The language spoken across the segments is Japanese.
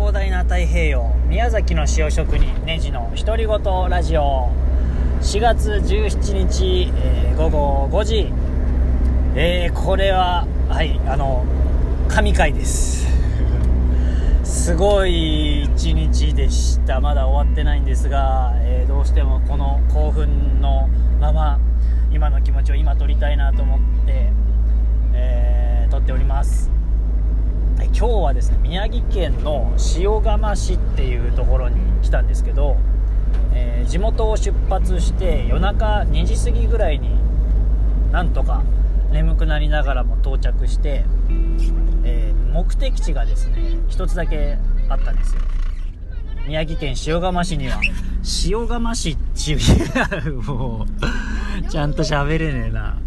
広大な太平洋宮崎の塩職人ネジの独り言ラジオ。4月17日、えー、午後5時。えー、これははいあの神回です。すごい一日でした。まだ終わってないんですが、えー、どうしてもこの興奮のまま今の気持ちを今撮りたいなと思って、えー、撮っております。今日はですね宮城県の塩釜市っていうところに来たんですけど、えー、地元を出発して夜中2時過ぎぐらいになんとか眠くなりながらも到着して、えー、目的地がですね1つだけあったんですよ。宮城県塩釜市には。塩釜市っていうもうちゃんと喋れねえな。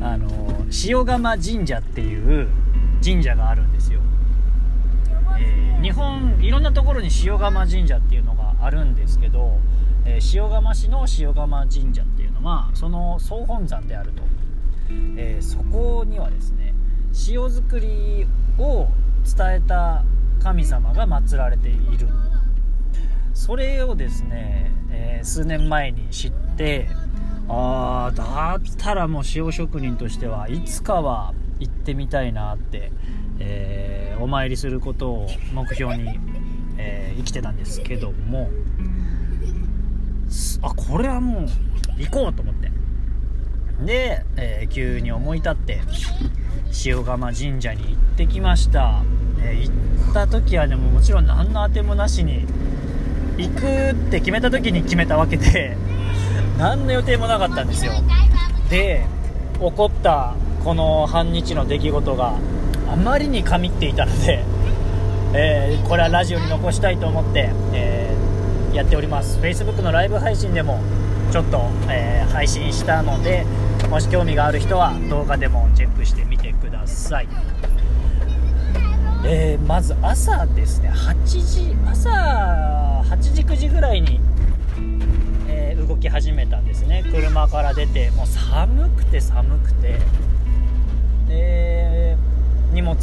あの塩釜神社っていう神社があるんです日本いろんなところに塩釜神社っていうのがあるんですけど、えー、塩釜市の塩釜神社っていうのはその総本山であると、えー、そこにはですね塩作りを伝えた神様が祀られている。それをですね、えー、数年前に知ってああだったらもう塩職人としてはいつかは行ってみたいなって、えーお参りすることを目標に、えー、生きてたんですけどもあこれはもう行こうと思って。で、えー、急に思い立って塩釜神社に行ってきました、えー、行った時はでももちろん何のあてもなしに行くって決めた時に決めたわけで何の予定もなかったんですよ。で起こったこの半日の出来事があまりに神っていたので、えー、これはラジオに残したいと思って、えー、やっております。Facebook のライブ配信でもちょっと、えー、配信したのでもし興味がある人は動画でもチェックしてみてください、えまず朝ですね。8時朝8時9時ぐらいに、え動き始めたんですね。車から出てもう寒くて寒くて。で荷物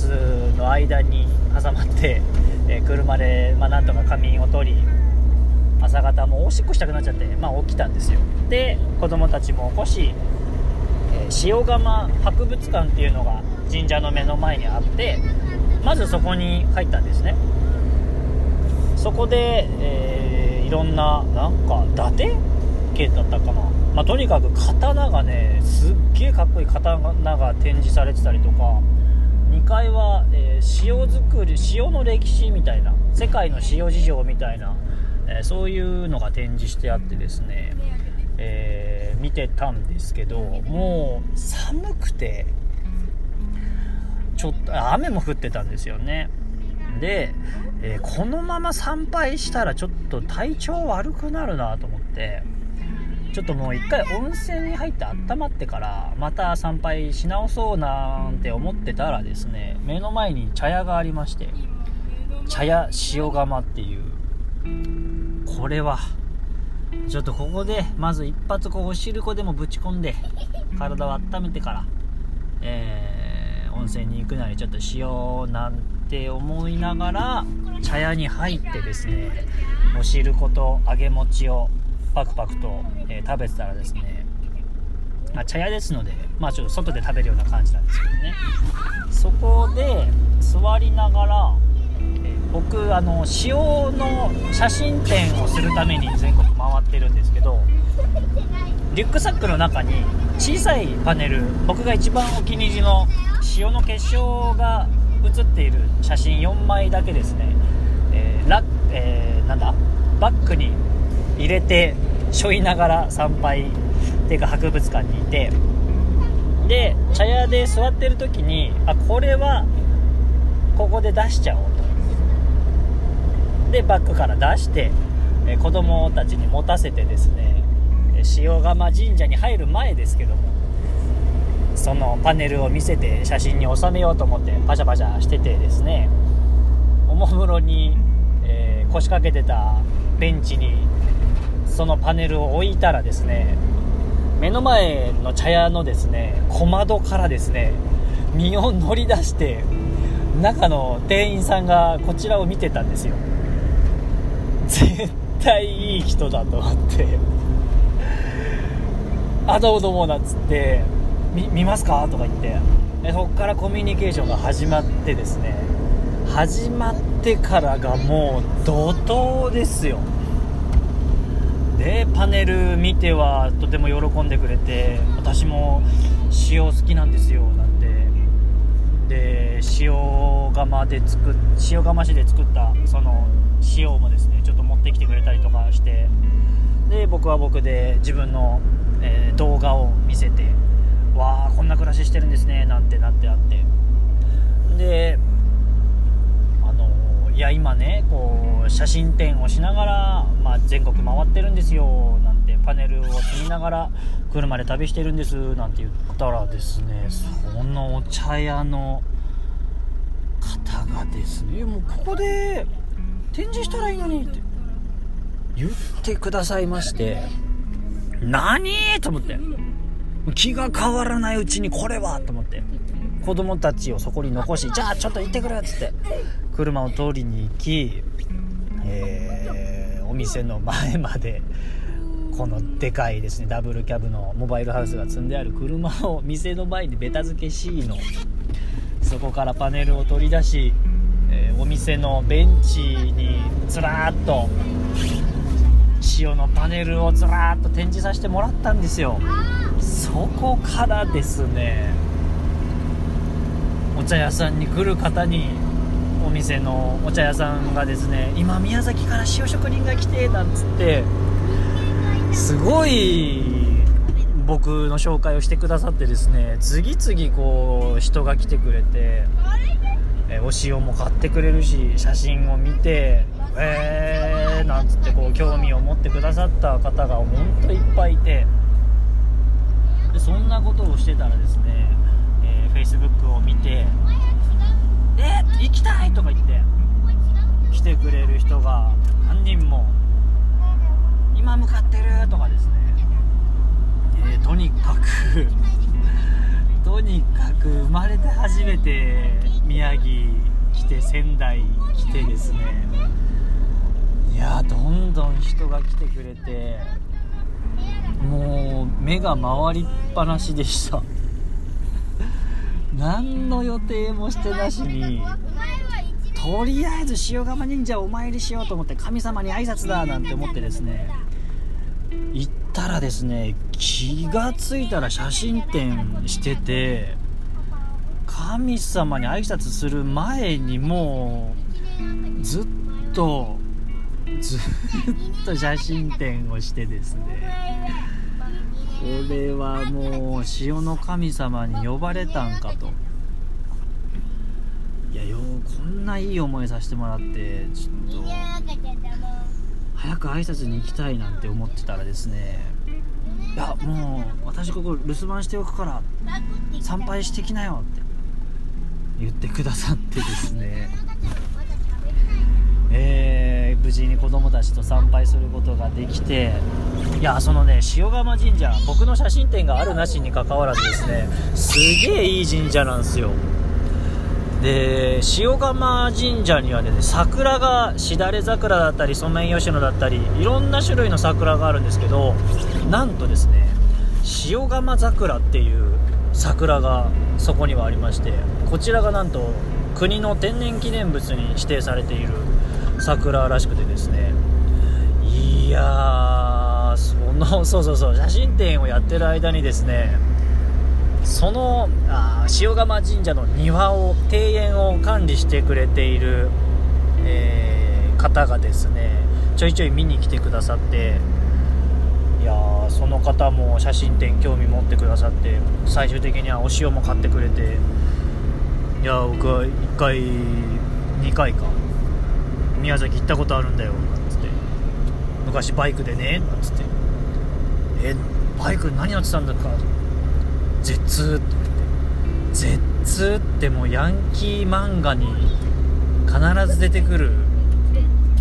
の間に挟まって、えー、車で、まあ、なんとか仮眠を取り朝方もうおしっこしたくなっちゃって、まあ、起きたんですよ。で子供たちも起こし、えー、塩釜博物館っていうのが神社の目の前にあってまずそこに入ったんですね。そこで、えー、いろんななんか伊達系だったかな、まあ、とにかく刀がねすっげえかっこいい刀が展示されてたりとか2階は、えー、塩作り塩の歴史みたいな世界の塩事情みたいな、えー、そういうのが展示してあってですね、えー、見てたんですけどもう寒くてちょっと雨も降ってたんですよね。で、えこのまま参拝したらちょっと体調悪くなるなと思ってちょっともう一回温泉に入って温まってからまた参拝し直そうなんて思ってたらですね目の前に茶屋がありまして茶屋塩釜っていう。これはちょっとここでまず一発こうお汁粉でもぶち込んで体を温めてから、えー、温泉に行くなりちょっとしようなんて思いながら茶屋に入ってですねお汁粉と揚げ餅をパクパクと、えー、食べてたらですね、まあ、茶屋ですので、まあ、ちょっと外で食べるような感じなんですけどね。そこで座りながら、えー、僕あの塩の写真展をするために全国回ってるんですけどリュックサックの中に小さいパネル僕が一番お気に入りの塩の結晶が写っている写真4枚だけですね、えーラえー、なんだ？バッグに入れてしょいながら参拝っていうか博物館にいてで茶屋で座ってる時にあこれはここで出しちゃおうと。でバッグから出してえ子供たちに持たせてですね塩釜神社に入る前ですけどもそのパネルを見せて写真に収めようと思ってパシャパシャしててですねおもむろに、えー、腰掛けてたベンチにそのパネルを置いたらですね目の前の茶屋のですね小窓からですね身を乗り出して中の店員さんがこちらを見てたんですよ。絶対いい人だと思って「あどうもどうも」なんつって「見ますか?」とか言って。でそこからコミュニケーションが始まってですね始まってからがもう怒涛ですよ。でパネル見てはとても喜んでくれて私も塩好きなんですよなんて。で塩釜で作っ塩釜市で作ったその塩もですねちょっと持ってきてくれたりとかしてで僕は僕で自分の、えー、動画を見せてわあこんな暮らししてるんですねなんてなってあって。でいや今ねこう写真展をしながら、まあ、全国回ってるんですよなんてパネルを積みながら車で旅してるんですなんて言ったらですねそのお茶屋の方がですねもうここで展示したらいいのにって言ってくださいまして何と思って気が変わらないうちにこれはと思って子供たちをそこに残しじゃあちょっと行ってくるっつって車を通りに行き、えー、お店の前までこのでかいですねダブルキャブのモバイルハウスが積んである車を店の前にベタ付けしのそこからパネルを取り出し、えー、お店のベンチにずらーっと塩のパネルをずらーっと展示させてもらったんですよ。そこからですねお茶屋さんに来る方にお店のお茶屋さんがですね今宮崎から塩職人が来てなんつってすごい僕の紹介をしてくださってですね次々こう人が来てくれて、えお塩も買ってくれるし写真を見てえーなんつってこう興味を持ってくださった方が本当いっぱいいてでそんなことをしてたらですね、えー、Facebook を見て「きたい!」とか言って来てくれる人が何人も今向かってるとかですね、えー、とにかく とにかく生まれて初めて宮城来て仙台来てですねいやどんどん人が来てくれてもう目が回りっぱなしでした何の予定もしてなしに。とりあえず塩釜神社お参りしようと思って神様に挨拶だなんて思ってですね。行ったらですね気がついたら写真展してて神様に挨拶する前にもうずっとずっと写真展をしてですね。れはもう潮の神様に呼ばれたんかと。いやよこんないい思いさせてもらってちょっと。早く挨拶に行きたいなんて思ってたらですね。いやもう私ここ留守番しておくから参拝してきなよって。言ってくださってですね。えー、無事に子供たちと参拝することができていやそのね塩釜神社僕の写真展があるなしにかかわらずですねすげえいい神社なんですよ。で塩釜神社にはね桜がしだれ桜だったりソメイヨシノだったりいろんな種類の桜があるんですけどなんとですね塩釜桜っていう桜がそこにはありましてこちらがなんと国の天然記念物に指定されている桜らしくてですね。いやーその そうそうそう写真展をやってる間にですねそのあ塩釜神社の庭を庭園を管理してくれている、えー、方がですねちょいちょい見に来てくださっていやその方も写真展興味持ってくださって最終的にはお塩も買ってくれていや僕は1回2回か。宮崎行ったことあるんだよなんつって。昔バイクでねなんつって。えバイク何やってたんだか。Z って言って。Z ってもうヤンキー漫画に必ず出てくる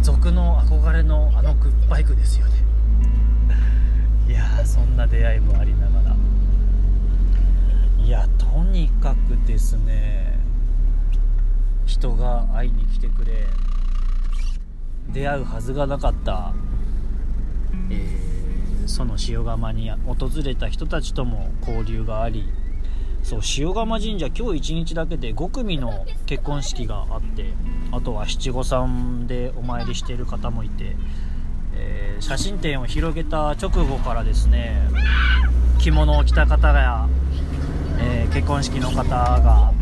族の憧れのあのバイクですよね。いやそんな出会いもありながら。いやとにかくですね人が会いに来てくれ出会うはずがなかった、えー、その塩釜に訪れた人たちとも交流がありそう塩釜神社今日1日だけで5組の結婚式があってあとは七五三でお参りしている方もいて、えー、写真展を広げた直後からですね着物を着た方や、えー、結婚式の方が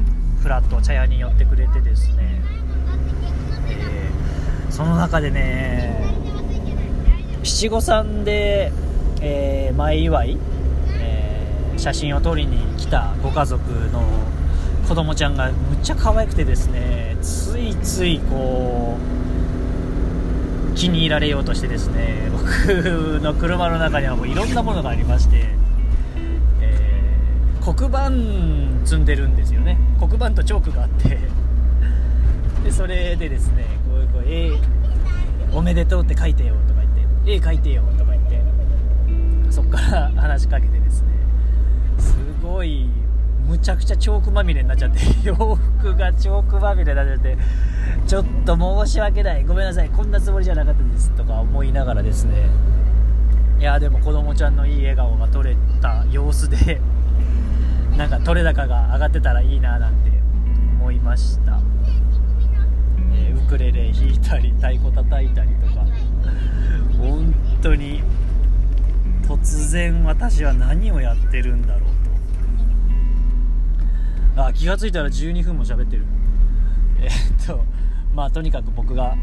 ふらっと茶屋に寄ってくれてですね、えー、その中でね七五三で、えー、前祝い、えー、写真を撮りに来たご家族の子供ちゃんがむっちゃ可愛くてですねついついこう気に入られようとしてですね僕の車の中にはもういろんなものがありましてえ黒板積んでるんですよね。黒板とチョークがあって。でそれでですねこうこう絵おめでとうって書いてよとか言って絵描いてよとか言ってそっから話しかけてですねすごいむちゃくちゃチョークまみれになっちゃって 洋服がチョークまみれになっちゃってちょっと申し訳ないごめんなさいこんなつもりじゃなかったですとか思いながらですねいやでも子供ちゃんのいい笑顔が撮れた様子でなんか取れ高が上がってたらいいななんて思いました、クレレ弾いたり太鼓叩いたりとか。本当に突然私は何をやってるんだろうと。あ気が付いたら12分も喋ってる。え、っとまあとにかく僕が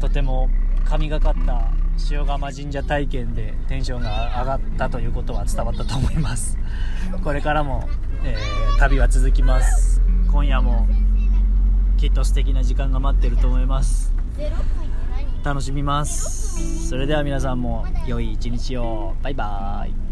とても神がかった塩釜神社体験でテンションが上がったということは伝わったと思います。これからも、えー、旅は続きます。今夜もきっと素敵な時間が待ってると思います。楽しみます。それでは皆さんも良い一日を。バイバーイ